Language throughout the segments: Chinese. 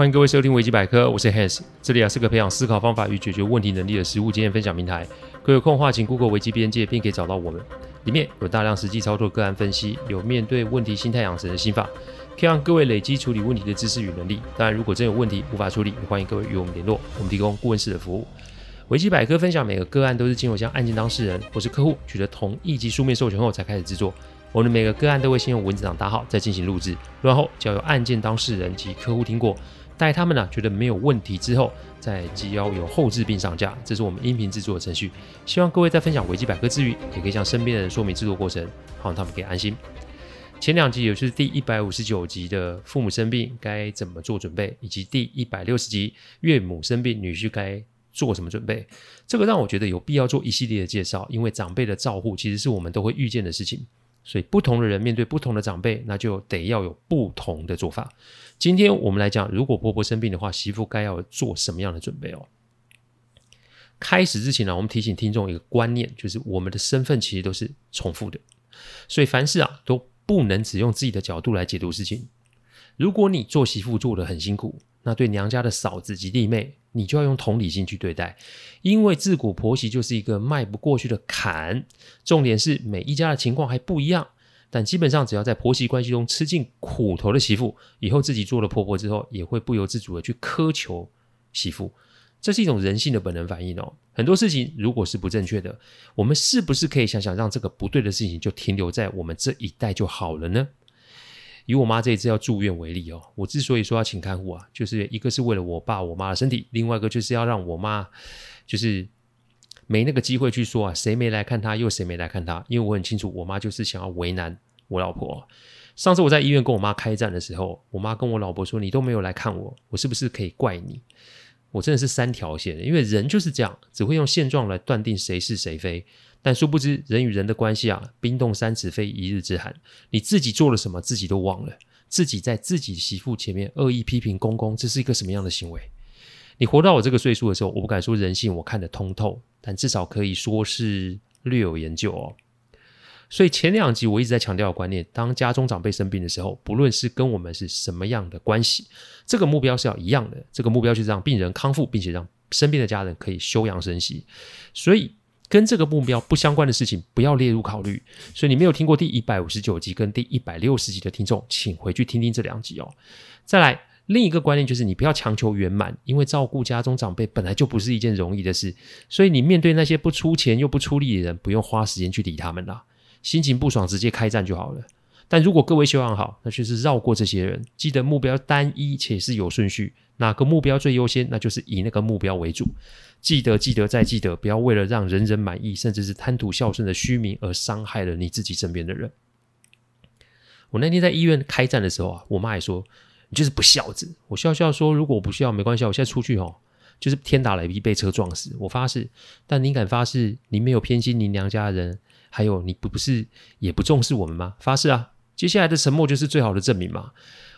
欢迎各位收听维基百科，我是 Hans，这里啊是个培养思考方法与解决问题能力的实务经验分享平台。各位有空的话，请 Google 维基边界，便可以找到我们。里面有大量实际操作个案分析，有面对问题心态养成的心法，可以让各位累积处理问题的知识与能力。当然，如果真有问题无法处理，也欢迎各位与我们联络，我们提供顾问式的服务。维基百科分享每个个案都是经过向案件当事人或是客户取得同意及书面授权后才开始制作。我们每个个案都会先用文字档打好，再进行录制，录完后交由案件当事人及客户听过。待他们呢、觉得没有问题之后，再交由后置并上架，这是我们音频制作的程序。希望各位在分享维基百科之余，也可以向身边的人说明制作过程，好让他们可以安心。前两集，也就是第一百五十九集的父母生病该怎么做准备，以及第一百六十集岳母生病女婿该做什么准备，这个让我觉得有必要做一系列的介绍，因为长辈的照护其实是我们都会遇见的事情。所以，不同的人面对不同的长辈，那就得要有不同的做法。今天我们来讲，如果婆婆生病的话，媳妇该要做什么样的准备哦？开始之前呢，我们提醒听众一个观念，就是我们的身份其实都是重复的，所以凡事啊都不能只用自己的角度来解读事情。如果你做媳妇做得很辛苦，那对娘家的嫂子及弟妹，你就要用同理心去对待，因为自古婆媳就是一个迈不过去的坎。重点是每一家的情况还不一样，但基本上只要在婆媳关系中吃尽苦头的媳妇，以后自己做了婆婆之后，也会不由自主的去苛求媳妇，这是一种人性的本能反应哦。很多事情如果是不正确的，我们是不是可以想想让这个不对的事情就停留在我们这一代就好了呢？以我妈这一次要住院为例哦，我之所以说要请看护啊，就是一个是为了我爸我妈的身体，另外一个就是要让我妈就是没那个机会去说啊，谁没来看她，又谁没来看她，因为我很清楚，我妈就是想要为难我老婆。上次我在医院跟我妈开战的时候，我妈跟我老婆说：“你都没有来看我，我是不是可以怪你？”我真的是三条线，因为人就是这样，只会用现状来断定谁是谁非。但殊不知，人与人的关系啊，冰冻三尺非一日之寒。你自己做了什么，自己都忘了。自己在自己媳妇前面恶意批评公公，这是一个什么样的行为？你活到我这个岁数的时候，我不敢说人性我看得通透，但至少可以说是略有研究哦。所以前两集我一直在强调的观念：当家中长辈生病的时候，不论是跟我们是什么样的关系，这个目标是要一样的。这个目标就是让病人康复，并且让身边的家人可以休养生息。所以。跟这个目标不相关的事情不要列入考虑。所以你没有听过第一百五十九集跟第一百六十集的听众，请回去听听这两集哦。再来，另一个观念就是你不要强求圆满，因为照顾家中长辈本来就不是一件容易的事。所以你面对那些不出钱又不出力的人，不用花时间去理他们啦，心情不爽直接开战就好了。但如果各位修养好，那就是绕过这些人，记得目标单一且是有顺序，哪个目标最优先，那就是以那个目标为主。记得，记得，再记得，不要为了让人人满意，甚至是贪图孝顺的虚名而伤害了你自己身边的人。我那天在医院开战的时候啊，我妈也说你就是不孝子。我笑笑说，如果我不需要没关系，我现在出去哦，就是天打雷劈被车撞死，我发誓。但你敢发誓你没有偏心你娘家的人，还有你不不是也不重视我们吗？发誓啊！接下来的沉默就是最好的证明嘛。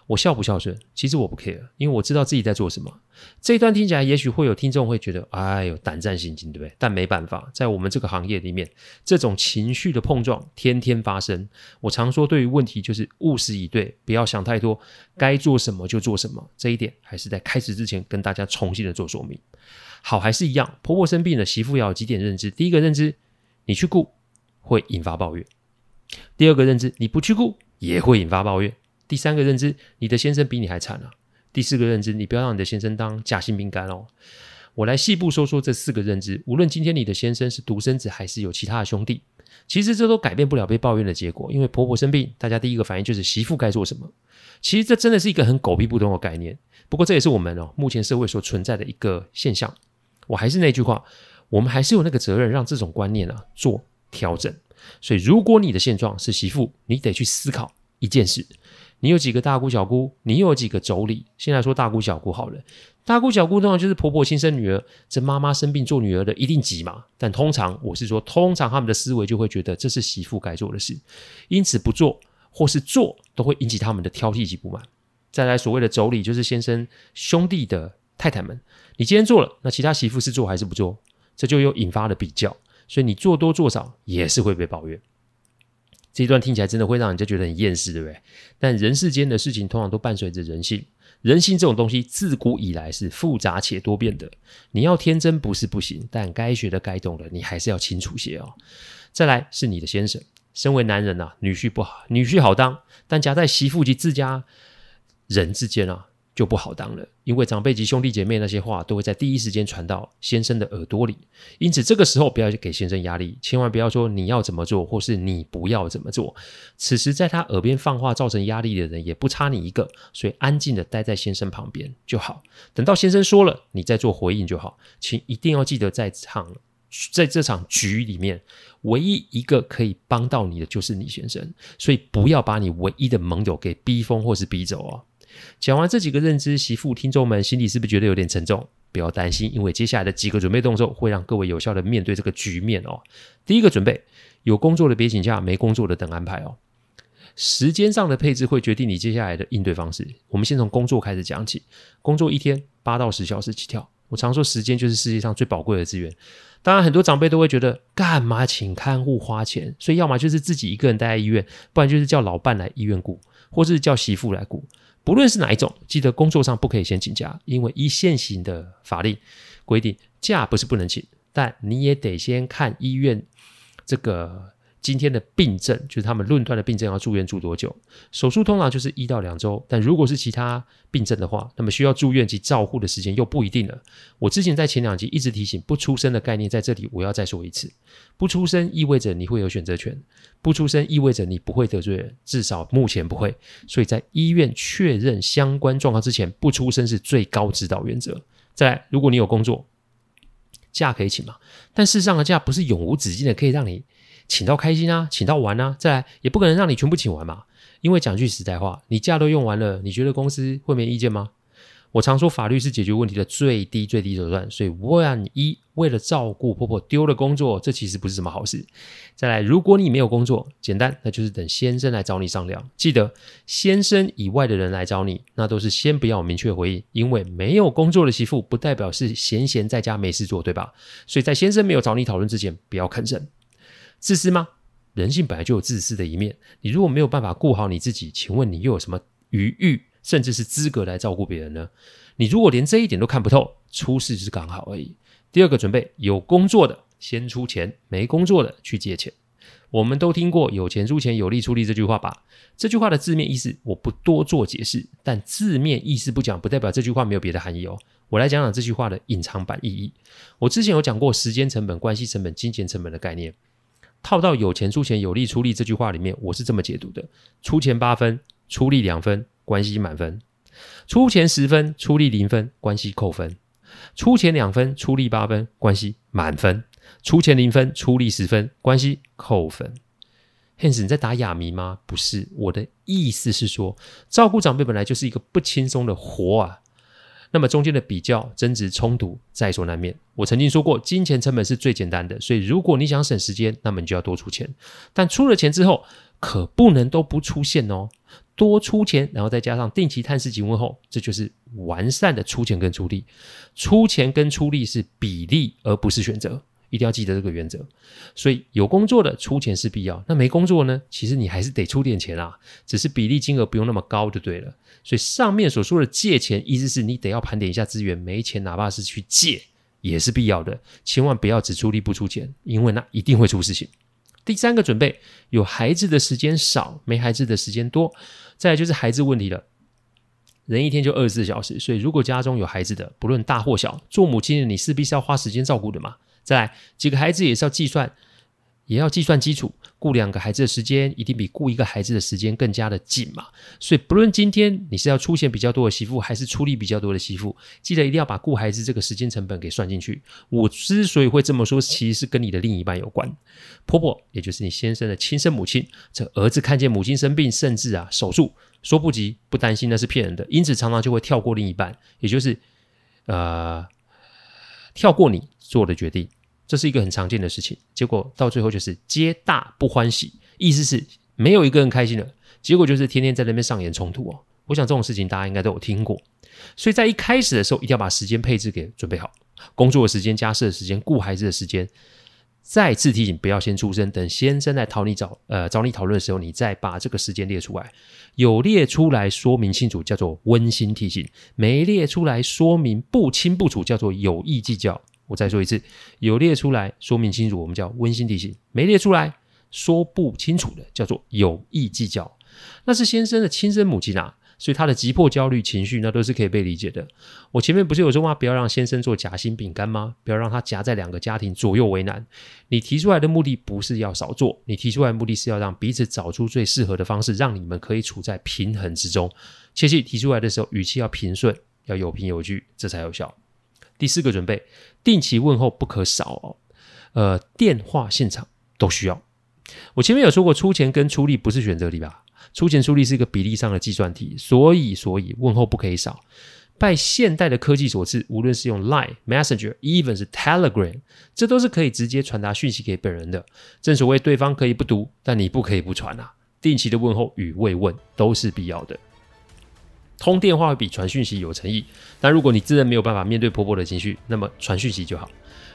我孝不孝顺，其实我不 care，因为我知道自己在做什么。这一段听起来，也许会有听众会觉得，哎呦，胆战心惊，对不对？但没办法，在我们这个行业里面，这种情绪的碰撞天天发生。我常说，对于问题就是务实以对，不要想太多，该做什么就做什么。这一点还是在开始之前跟大家重新的做说明。好，还是一样，婆婆生病了，媳妇要有几点认知。第一个认知，你去顾会引发抱怨；第二个认知，你不去顾也会引发抱怨。第三个认知，你的先生比你还惨啊！第四个认知，你不要让你的先生当夹心饼干哦。我来细部说说这四个认知。无论今天你的先生是独生子还是有其他的兄弟，其实这都改变不了被抱怨的结果。因为婆婆生病，大家第一个反应就是媳妇该做什么。其实这真的是一个很狗屁不通的概念。不过这也是我们哦目前社会所存在的一个现象。我还是那句话，我们还是有那个责任让这种观念啊做调整。所以如果你的现状是媳妇，你得去思考一件事。你有几个大姑小姑？你又有几个妯娌？先来说大姑小姑好了。大姑小姑通常就是婆婆亲生女儿，这妈妈生病做女儿的一定急嘛。但通常我是说，通常他们的思维就会觉得这是媳妇该做的事，因此不做或是做都会引起他们的挑剔及不满。再来所谓的妯娌，就是先生兄弟的太太们。你今天做了，那其他媳妇是做还是不做？这就又引发了比较，所以你做多做少也是会被抱怨。这一段听起来真的会让人家觉得很厌世，对不对？但人世间的事情通常都伴随着人性，人性这种东西自古以来是复杂且多变的。你要天真不是不行，但该学的、该懂的，你还是要清楚些哦。再来是你的先生，身为男人呐、啊，女婿不好，女婿好当，但夹在媳妇及自家人之间啊。就不好当了，因为长辈及兄弟姐妹那些话都会在第一时间传到先生的耳朵里，因此这个时候不要给先生压力，千万不要说你要怎么做，或是你不要怎么做。此时在他耳边放话造成压力的人也不差你一个，所以安静的待在先生旁边就好。等到先生说了，你再做回应就好。请一定要记得，在场在这场局里面，唯一一个可以帮到你的就是你先生，所以不要把你唯一的盟友给逼疯或是逼走哦。讲完这几个认知，媳妇听众们心里是不是觉得有点沉重？不要担心，因为接下来的几个准备动作会让各位有效的面对这个局面哦。第一个准备，有工作的别请假，没工作的等安排哦。时间上的配置会决定你接下来的应对方式。我们先从工作开始讲起，工作一天八到十小时起跳。我常说，时间就是世界上最宝贵的资源。当然，很多长辈都会觉得，干嘛请看护花钱？所以，要么就是自己一个人待在医院，不然就是叫老伴来医院顾，或是叫媳妇来顾。不论是哪一种，记得工作上不可以先请假，因为一线型的法律规定，假不是不能请，但你也得先看医院这个。今天的病症就是他们论断的病症，要住院住多久？手术通常就是一到两周，但如果是其他病症的话，那么需要住院及照护的时间又不一定了。我之前在前两集一直提醒不出生的概念，在这里我要再说一次：不出生意味着你会有选择权，不出生意味着你不会得罪人，至少目前不会。所以在医院确认相关状况之前，不出生是最高指导原则。再来，如果你有工作，假可以请嘛？但事实上的假不是永无止境的，可以让你。请到开心啊，请到玩啊，再来也不可能让你全部请完嘛。因为讲句实在话，你假都用完了，你觉得公司会没意见吗？我常说法律是解决问题的最低最低手段，所以万一为了照顾婆婆丢了工作，这其实不是什么好事。再来，如果你没有工作，简单，那就是等先生来找你商量。记得，先生以外的人来找你，那都是先不要明确回应，因为没有工作的媳妇不代表是闲闲在家没事做，对吧？所以在先生没有找你讨论之前，不要吭声。自私吗？人性本来就有自私的一面。你如果没有办法顾好你自己，请问你又有什么余裕，甚至是资格来照顾别人呢？你如果连这一点都看不透，出事是刚好而已。第二个准备，有工作的先出钱，没工作的去借钱。我们都听过“有钱出钱，有力出力”这句话吧？这句话的字面意思我不多做解释，但字面意思不讲，不代表这句话没有别的含义哦。我来讲讲这句话的隐藏版意义。我之前有讲过时间成本、关系成本、金钱成本的概念。套到有钱出钱，有力出力这句话里面，我是这么解读的：出钱八分，出力两分，关系满分；出钱十分，出力零分，关系扣分；出钱两分，出力八分，关系满分；出钱零分，出力十分，关系扣分。Hans，你在打哑谜吗？不是，我的意思是说，照顾长辈本来就是一个不轻松的活啊。那么中间的比较、争执、冲突在所难免。我曾经说过，金钱成本是最简单的，所以如果你想省时间，那么你就要多出钱。但出了钱之后，可不能都不出现哦，多出钱，然后再加上定期探视及问候，这就是完善的出钱跟出力。出钱跟出力是比例，而不是选择。一定要记得这个原则，所以有工作的出钱是必要，那没工作呢？其实你还是得出点钱啊，只是比例金额不用那么高就对了。所以上面所说的借钱，意思是你得要盘点一下资源，没钱哪怕是去借也是必要的，千万不要只出力不出钱，因为那一定会出事情。第三个准备，有孩子的时间少，没孩子的时间多，再就是孩子问题了。人一天就二十四小时，所以如果家中有孩子的，不论大或小，做母亲的你势必是要花时间照顾的嘛。再来几个孩子也是要计算，也要计算基础。顾两个孩子的时间一定比顾一个孩子的时间更加的紧嘛。所以不论今天你是要出钱比较多的媳妇，还是出力比较多的媳妇，记得一定要把顾孩子这个时间成本给算进去。我之所以会这么说，其实是跟你的另一半有关。婆婆也就是你先生的亲生母亲，这儿子看见母亲生病，甚至啊手术，说不急不担心那是骗人的，因此常常就会跳过另一半，也就是呃跳过你。做的决定，这是一个很常见的事情。结果到最后就是皆大不欢喜，意思是没有一个人开心的。结果就是天天在那边上演冲突哦。我想这种事情大家应该都有听过。所以在一开始的时候，一定要把时间配置给准备好，工作的时间、家事的时间、顾孩子的时间，再次提醒，不要先出声，等先生来讨你找呃找你讨论的时候，你再把这个时间列出来。有列出来说明清楚，叫做温馨提醒；没列出来说明不清不楚，叫做有意计较。我再说一次，有列出来说明清楚，我们叫温馨提醒；没列出来说不清楚的，叫做有意计较。那是先生的亲生母亲啊。所以他的急迫、焦虑情绪，那都是可以被理解的。我前面不是有说吗？不要让先生做夹心饼干吗？不要让他夹在两个家庭左右为难。你提出来的目的不是要少做，你提出来的目的是要让彼此找出最适合的方式，让你们可以处在平衡之中。切记提出来的时候语气要平顺，要有凭有据，这才有效。第四个准备，定期问候不可少哦。呃，电话现场都需要。我前面有说过，出钱跟出力不是选择题吧？出钱出力是一个比例上的计算题，所以所以问候不可以少。拜现代的科技所赐，无论是用 Line、Messenger，even 是 Telegram，这都是可以直接传达讯息给本人的。正所谓对方可以不读，但你不可以不传啊。定期的问候与慰问都是必要的。通电话比传讯息有诚意，但如果你真的没有办法面对婆婆的情绪，那么传讯息就好。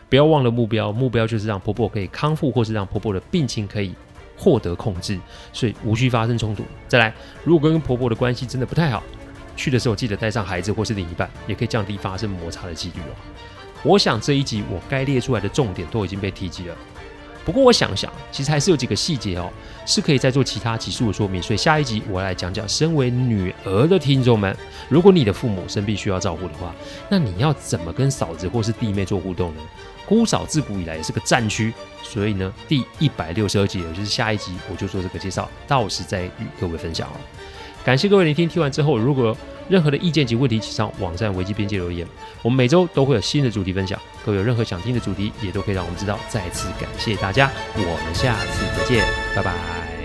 不要忘了目标，目标就是让婆婆可以康复，或是让婆婆的病情可以。获得控制，所以无需发生冲突。再来，如果跟婆婆的关系真的不太好，去的时候记得带上孩子或是另一半，也可以降低发生摩擦的几率哦。我想这一集我该列出来的重点都已经被提及了。不过我想想，其实还是有几个细节哦，是可以再做其他集数的说明。所以下一集我来讲讲，身为女儿的听众们，如果你的父母生病需要照顾的话，那你要怎么跟嫂子或是弟妹做互动呢？姑嫂自古以来也是个战区，所以呢，第一百六十二集，也就是下一集，我就做这个介绍，到时再与各位分享哦。感谢各位聆听，听完之后，如果任何的意见及问题，请上网站维基边界留言。我们每周都会有新的主题分享，各位有任何想听的主题，也都可以让我们知道。再次感谢大家，我们下次再见，拜拜。